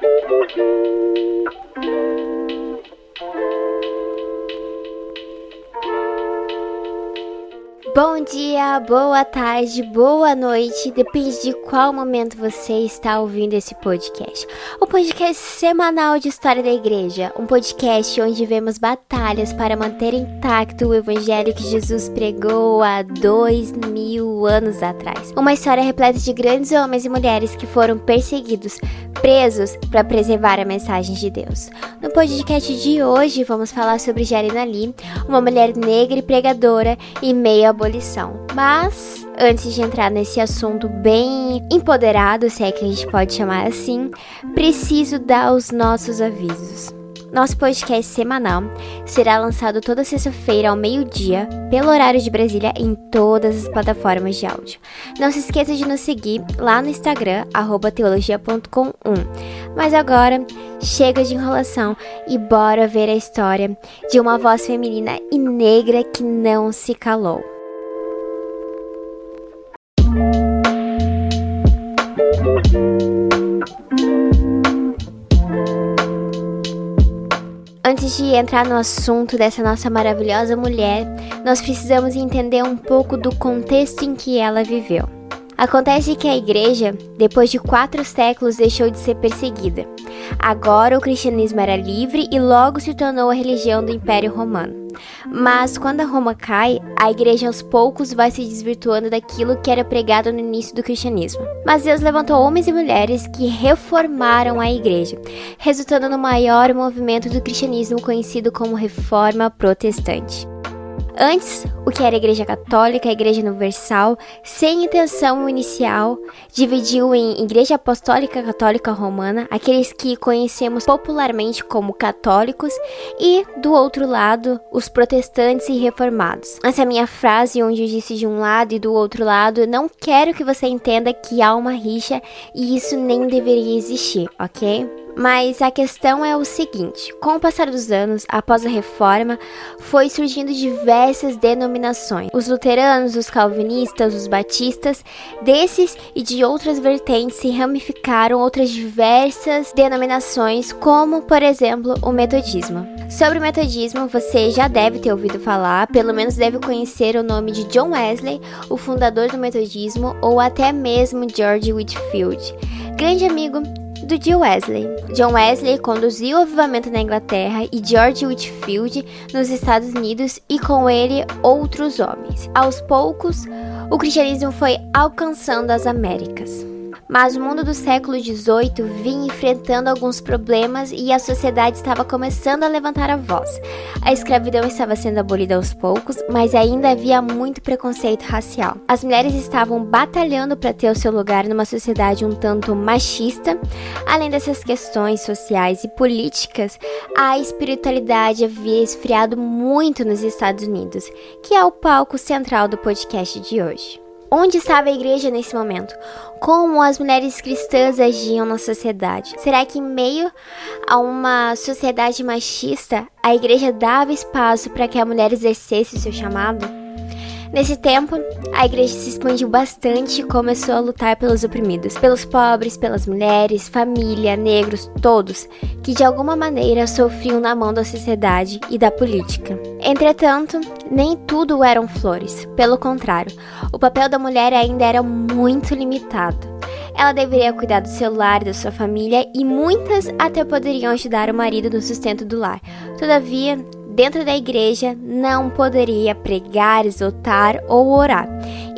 Música Bom dia, boa tarde, boa noite, depende de qual momento você está ouvindo esse podcast. O podcast semanal de história da igreja, um podcast onde vemos batalhas para manter intacto o evangelho que Jesus pregou há dois mil anos atrás. Uma história repleta de grandes homens e mulheres que foram perseguidos, presos para preservar a mensagem de Deus. No podcast de hoje vamos falar sobre Jarina Lee, uma mulher negra e pregadora em meio à abolição. Mas antes de entrar nesse assunto bem empoderado, se é que a gente pode chamar assim, preciso dar os nossos avisos. Nosso podcast semanal será lançado toda sexta-feira ao meio-dia, pelo horário de Brasília, em todas as plataformas de áudio. Não se esqueça de nos seguir lá no Instagram, teologia.com1. Mas agora, chega de enrolação e bora ver a história de uma voz feminina e negra que não se calou. Antes de entrar no assunto dessa nossa maravilhosa mulher, nós precisamos entender um pouco do contexto em que ela viveu. Acontece que a igreja, depois de quatro séculos, deixou de ser perseguida. Agora o cristianismo era livre e logo se tornou a religião do Império Romano. Mas quando a Roma cai, a igreja aos poucos vai se desvirtuando daquilo que era pregado no início do cristianismo. Mas Deus levantou homens e mulheres que reformaram a igreja, resultando no maior movimento do cristianismo conhecido como Reforma Protestante. Antes, o que era a Igreja Católica, a Igreja Universal, sem intenção inicial, dividiu em Igreja Apostólica Católica Romana, aqueles que conhecemos popularmente como católicos, e, do outro lado, os protestantes e reformados. Essa é minha frase, onde eu disse de um lado e do outro lado, não quero que você entenda que há uma rixa e isso nem deveria existir, ok? Mas a questão é o seguinte: com o passar dos anos, após a reforma, foi surgindo diversas denominações. Os luteranos, os calvinistas, os batistas, desses e de outras vertentes se ramificaram outras diversas denominações, como, por exemplo, o metodismo. Sobre o metodismo, você já deve ter ouvido falar, pelo menos deve conhecer o nome de John Wesley, o fundador do metodismo, ou até mesmo George Whitfield, grande amigo do de Wesley. John Wesley conduziu o avivamento na Inglaterra e George Whitfield nos Estados Unidos e com ele outros homens. Aos poucos, o cristianismo foi alcançando as Américas. Mas o mundo do século XVIII vinha enfrentando alguns problemas e a sociedade estava começando a levantar a voz. A escravidão estava sendo abolida aos poucos, mas ainda havia muito preconceito racial. As mulheres estavam batalhando para ter o seu lugar numa sociedade um tanto machista. Além dessas questões sociais e políticas, a espiritualidade havia esfriado muito nos Estados Unidos, que é o palco central do podcast de hoje. Onde estava a igreja nesse momento? Como as mulheres cristãs agiam na sociedade? Será que, em meio a uma sociedade machista, a igreja dava espaço para que a mulher exercesse seu chamado? Nesse tempo, a igreja se expandiu bastante e começou a lutar pelos oprimidos, pelos pobres, pelas mulheres, família, negros, todos, que de alguma maneira sofriam na mão da sociedade e da política. Entretanto, nem tudo eram flores, pelo contrário, o papel da mulher ainda era muito limitado. Ela deveria cuidar do seu lar da sua família e muitas até poderiam ajudar o marido no sustento do lar. Todavia, dentro da igreja não poderia pregar, exortar ou orar.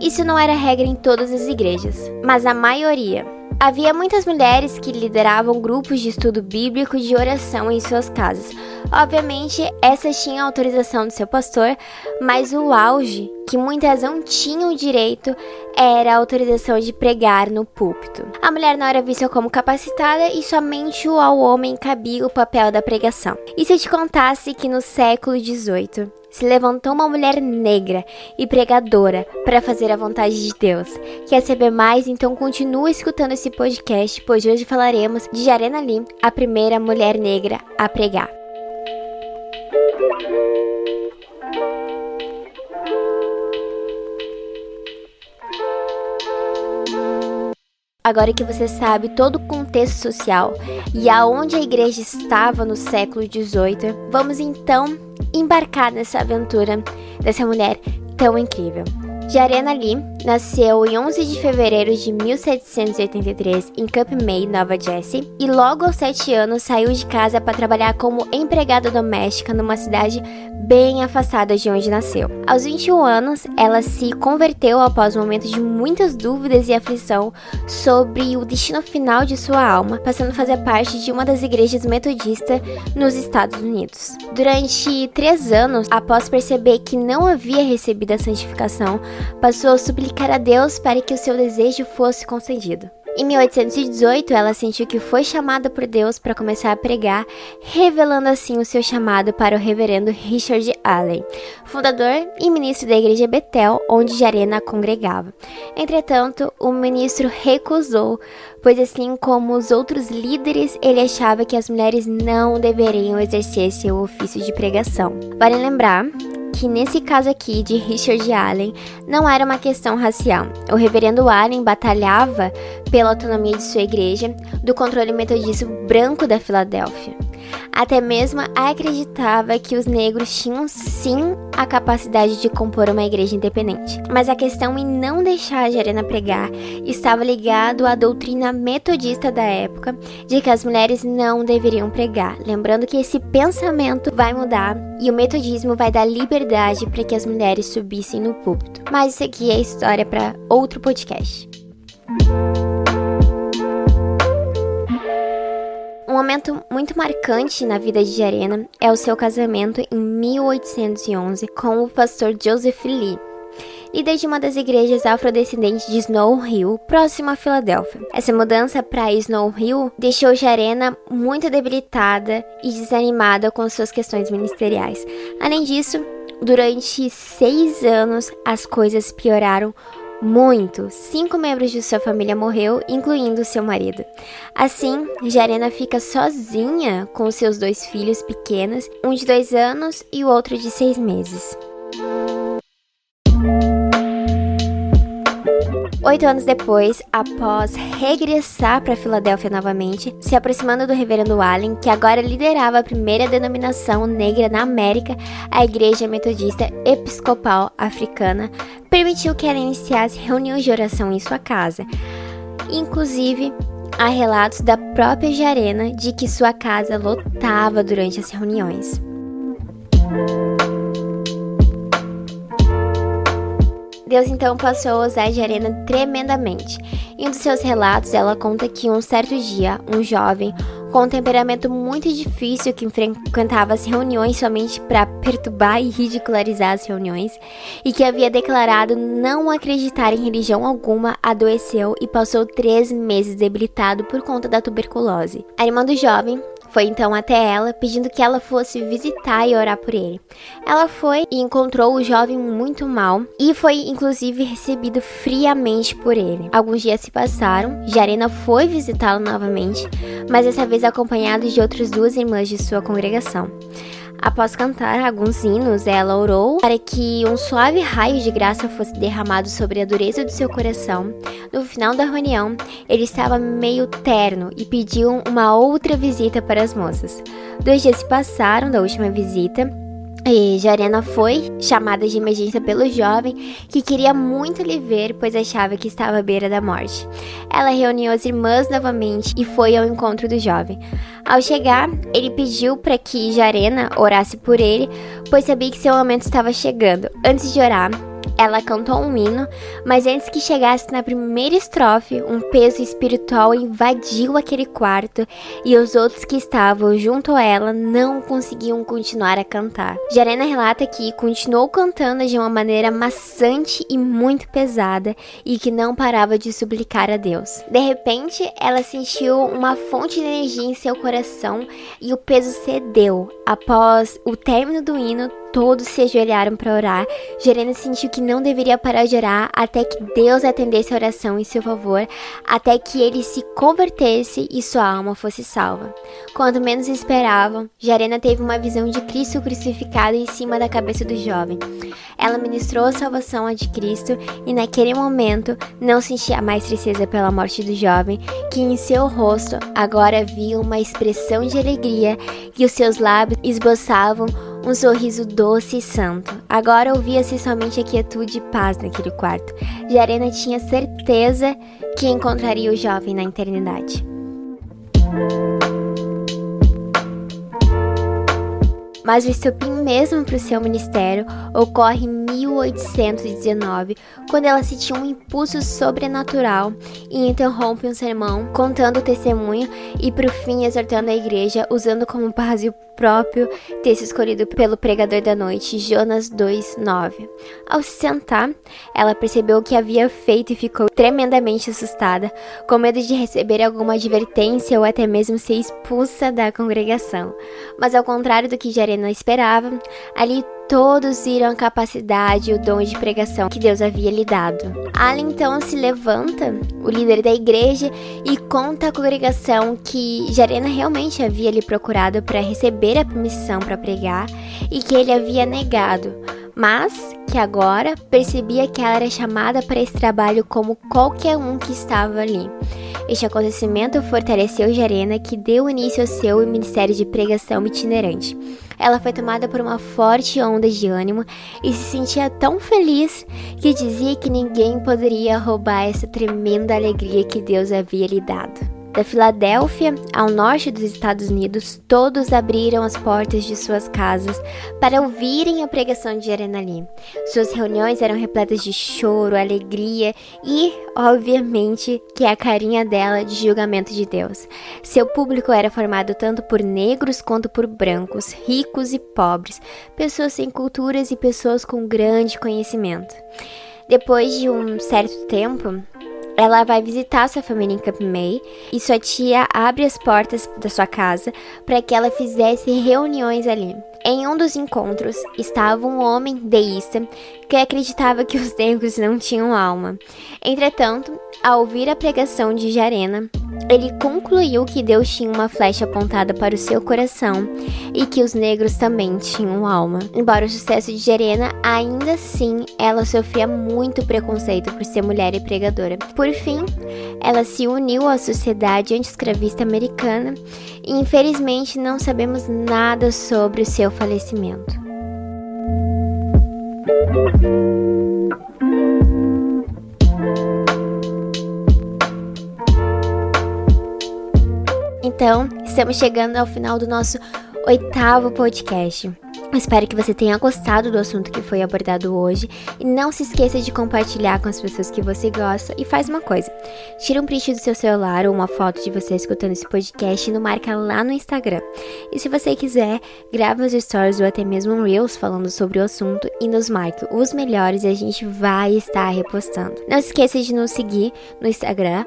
Isso não era regra em todas as igrejas, mas a maioria. Havia muitas mulheres que lideravam grupos de estudo bíblico de oração em suas casas. Obviamente, essas tinham autorização do seu pastor, mas o auge, que muitas não tinham direito, era a autorização de pregar no púlpito. A mulher não era vista como capacitada e somente ao homem cabia o papel da pregação. E se eu te contasse que no século XVIII se levantou uma mulher negra e pregadora para fazer a vontade de Deus. Quer saber mais? Então continue escutando esse podcast, pois hoje falaremos de Jarena Lim, a primeira mulher negra a pregar. Agora que você sabe todo o contexto social e aonde a igreja estava no século XVIII, vamos então embarcar nessa aventura dessa mulher tão incrível. Jarena Lee nasceu em 11 de fevereiro de 1783 em Camp May, Nova Jersey, e logo aos 7 anos saiu de casa para trabalhar como empregada doméstica numa cidade bem afastada de onde nasceu. Aos 21 anos, ela se converteu após um momento de muitas dúvidas e aflição sobre o destino final de sua alma, passando a fazer parte de uma das igrejas metodistas nos Estados Unidos. Durante três anos, após perceber que não havia recebido a santificação, passou a suplicar a Deus para que o seu desejo fosse concedido. Em 1818, ela sentiu que foi chamada por Deus para começar a pregar, revelando assim o seu chamado para o reverendo Richard Allen, fundador e ministro da igreja Betel, onde Jarena congregava. Entretanto, o ministro recusou, pois assim como os outros líderes, ele achava que as mulheres não deveriam exercer seu ofício de pregação. Vale lembrar que nesse caso aqui de Richard Allen não era uma questão racial. O reverendo Allen batalhava pela autonomia de sua igreja do controle metodista branco da Filadélfia. Até mesmo acreditava que os negros tinham sim a capacidade de compor uma igreja independente. Mas a questão em não deixar a Jarena pregar estava ligado à doutrina metodista da época de que as mulheres não deveriam pregar. Lembrando que esse pensamento vai mudar e o metodismo vai dar liberdade para que as mulheres subissem no púlpito. Mas isso aqui é história para outro podcast. Um momento muito marcante na vida de Arena é o seu casamento em 1811 com o pastor Joseph Lee, líder de uma das igrejas afrodescendentes de Snow Hill, próximo a Filadélfia. Essa mudança para Snow Hill deixou Jarena muito debilitada e desanimada com suas questões ministeriais. Além disso, durante seis anos as coisas pioraram muito. Cinco membros de sua família morreu, incluindo seu marido. Assim, Jarena fica sozinha com seus dois filhos pequenos, um de dois anos e o outro de seis meses. Oito anos depois, após regressar para Filadélfia novamente, se aproximando do reverendo Allen, que agora liderava a primeira denominação negra na América, a Igreja Metodista Episcopal Africana, permitiu que ela iniciasse reuniões de oração em sua casa. Inclusive, há relatos da própria Jarena de que sua casa lotava durante as reuniões. Deus então passou a usar de Arena tremendamente. Em um dos seus relatos, ela conta que um certo dia, um jovem com um temperamento muito difícil que frequentava as reuniões somente para perturbar e ridicularizar as reuniões e que havia declarado não acreditar em religião alguma, adoeceu e passou três meses debilitado por conta da tuberculose. A irmã do jovem foi então até ela, pedindo que ela fosse visitar e orar por ele. Ela foi e encontrou o jovem muito mal e foi inclusive recebido friamente por ele. Alguns dias se passaram, Jarena foi visitá-lo novamente, mas dessa vez acompanhado de outras duas irmãs de sua congregação. Após cantar alguns hinos, ela orou para que um suave raio de graça fosse derramado sobre a dureza do seu coração. No final da reunião, ele estava meio terno e pediu uma outra visita para as moças. Dois dias se passaram da última visita e Jarena foi chamada de emergência pelo jovem que queria muito lhe ver, pois achava que estava à beira da morte. Ela reuniu as irmãs novamente e foi ao encontro do jovem. Ao chegar, ele pediu para que Jarena orasse por ele, pois sabia que seu momento estava chegando. Antes de orar, ela cantou um hino, mas antes que chegasse na primeira estrofe, um peso espiritual invadiu aquele quarto e os outros que estavam junto a ela não conseguiam continuar a cantar. Jarena relata que continuou cantando de uma maneira maçante e muito pesada e que não parava de suplicar a Deus. De repente, ela sentiu uma fonte de energia em seu coração e o peso cedeu. Após o término do hino, todos se ajoelharam para orar. Jarena sentiu que não deveria parar de orar até que Deus atendesse a oração em seu favor, até que ele se convertesse e sua alma fosse salva. Quando menos esperavam, Jarena teve uma visão de Cristo crucificado em cima da cabeça do jovem. Ela ministrou a salvação a de Cristo e naquele momento não sentia mais tristeza pela morte do jovem, que em seu rosto agora havia uma expressão de alegria e os seus lábios esboçavam um sorriso doce e santo. Agora ouvia-se somente a quietude e paz naquele quarto. Jarena tinha certeza que encontraria o jovem na eternidade. Mas o estopim mesmo para o seu ministério ocorre em 1819, quando ela sentiu um impulso sobrenatural e interrompe um sermão, contando o testemunho e, por fim, exortando a igreja, usando como base o próprio texto escolhido pelo pregador da noite, Jonas 2:9. Ao se sentar, ela percebeu o que havia feito e ficou tremendamente assustada, com medo de receber alguma advertência ou até mesmo ser expulsa da congregação. Mas ao contrário do que Jarena esperava, ali todos viram a capacidade e o dom de pregação que Deus havia lhe dado. Ali então se levanta, o líder da igreja, e conta à congregação que Jarena realmente havia lhe procurado para receber a permissão para pregar e que ele havia negado, mas que agora percebia que ela era chamada para esse trabalho como qualquer um que estava ali. Este acontecimento fortaleceu Jarena, que deu início ao seu ministério de pregação itinerante. Ela foi tomada por uma forte onda de ânimo e se sentia tão feliz que dizia que ninguém poderia roubar essa tremenda alegria que Deus havia lhe dado. Da Filadélfia ao norte dos Estados Unidos, todos abriram as portas de suas casas para ouvirem a pregação de Arenali. Suas reuniões eram repletas de choro, alegria e, obviamente, que a carinha dela de julgamento de Deus. Seu público era formado tanto por negros quanto por brancos, ricos e pobres, pessoas sem culturas e pessoas com grande conhecimento. Depois de um certo tempo, ela vai visitar sua família em Camp May e sua tia abre as portas da sua casa para que ela fizesse reuniões ali. Em um dos encontros estava um homem deísta que acreditava que os negros não tinham alma. Entretanto, ao ouvir a pregação de Jarena, ele concluiu que Deus tinha uma flecha apontada para o seu coração e que os negros também tinham alma. Embora o sucesso de Jarena, ainda assim ela sofria muito preconceito por ser mulher e pregadora. Por fim, ela se uniu à sociedade anti-escravista americana e infelizmente não sabemos nada sobre o seu falecimento. Então, estamos chegando ao final do nosso oitavo podcast. Espero que você tenha gostado do assunto que foi abordado hoje e não se esqueça de compartilhar com as pessoas que você gosta e faz uma coisa. Tira um print do seu celular ou uma foto de você escutando esse podcast e nos marca lá no Instagram. E se você quiser, grave os stories ou até mesmo um Reels falando sobre o assunto e nos marque os melhores e a gente vai estar repostando. Não se esqueça de nos seguir no Instagram,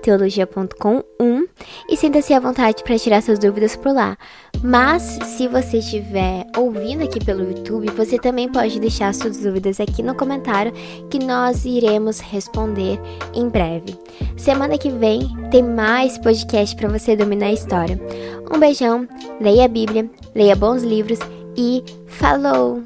teologia.com1 e sinta-se à vontade para tirar suas dúvidas por lá. Mas se você estiver ouvindo aqui pelo YouTube, você também pode deixar suas dúvidas aqui no comentário que nós iremos responder em breve. Semana que vem tem mais podcast para você dominar a história. Um beijão, leia a Bíblia, leia bons livros e falou!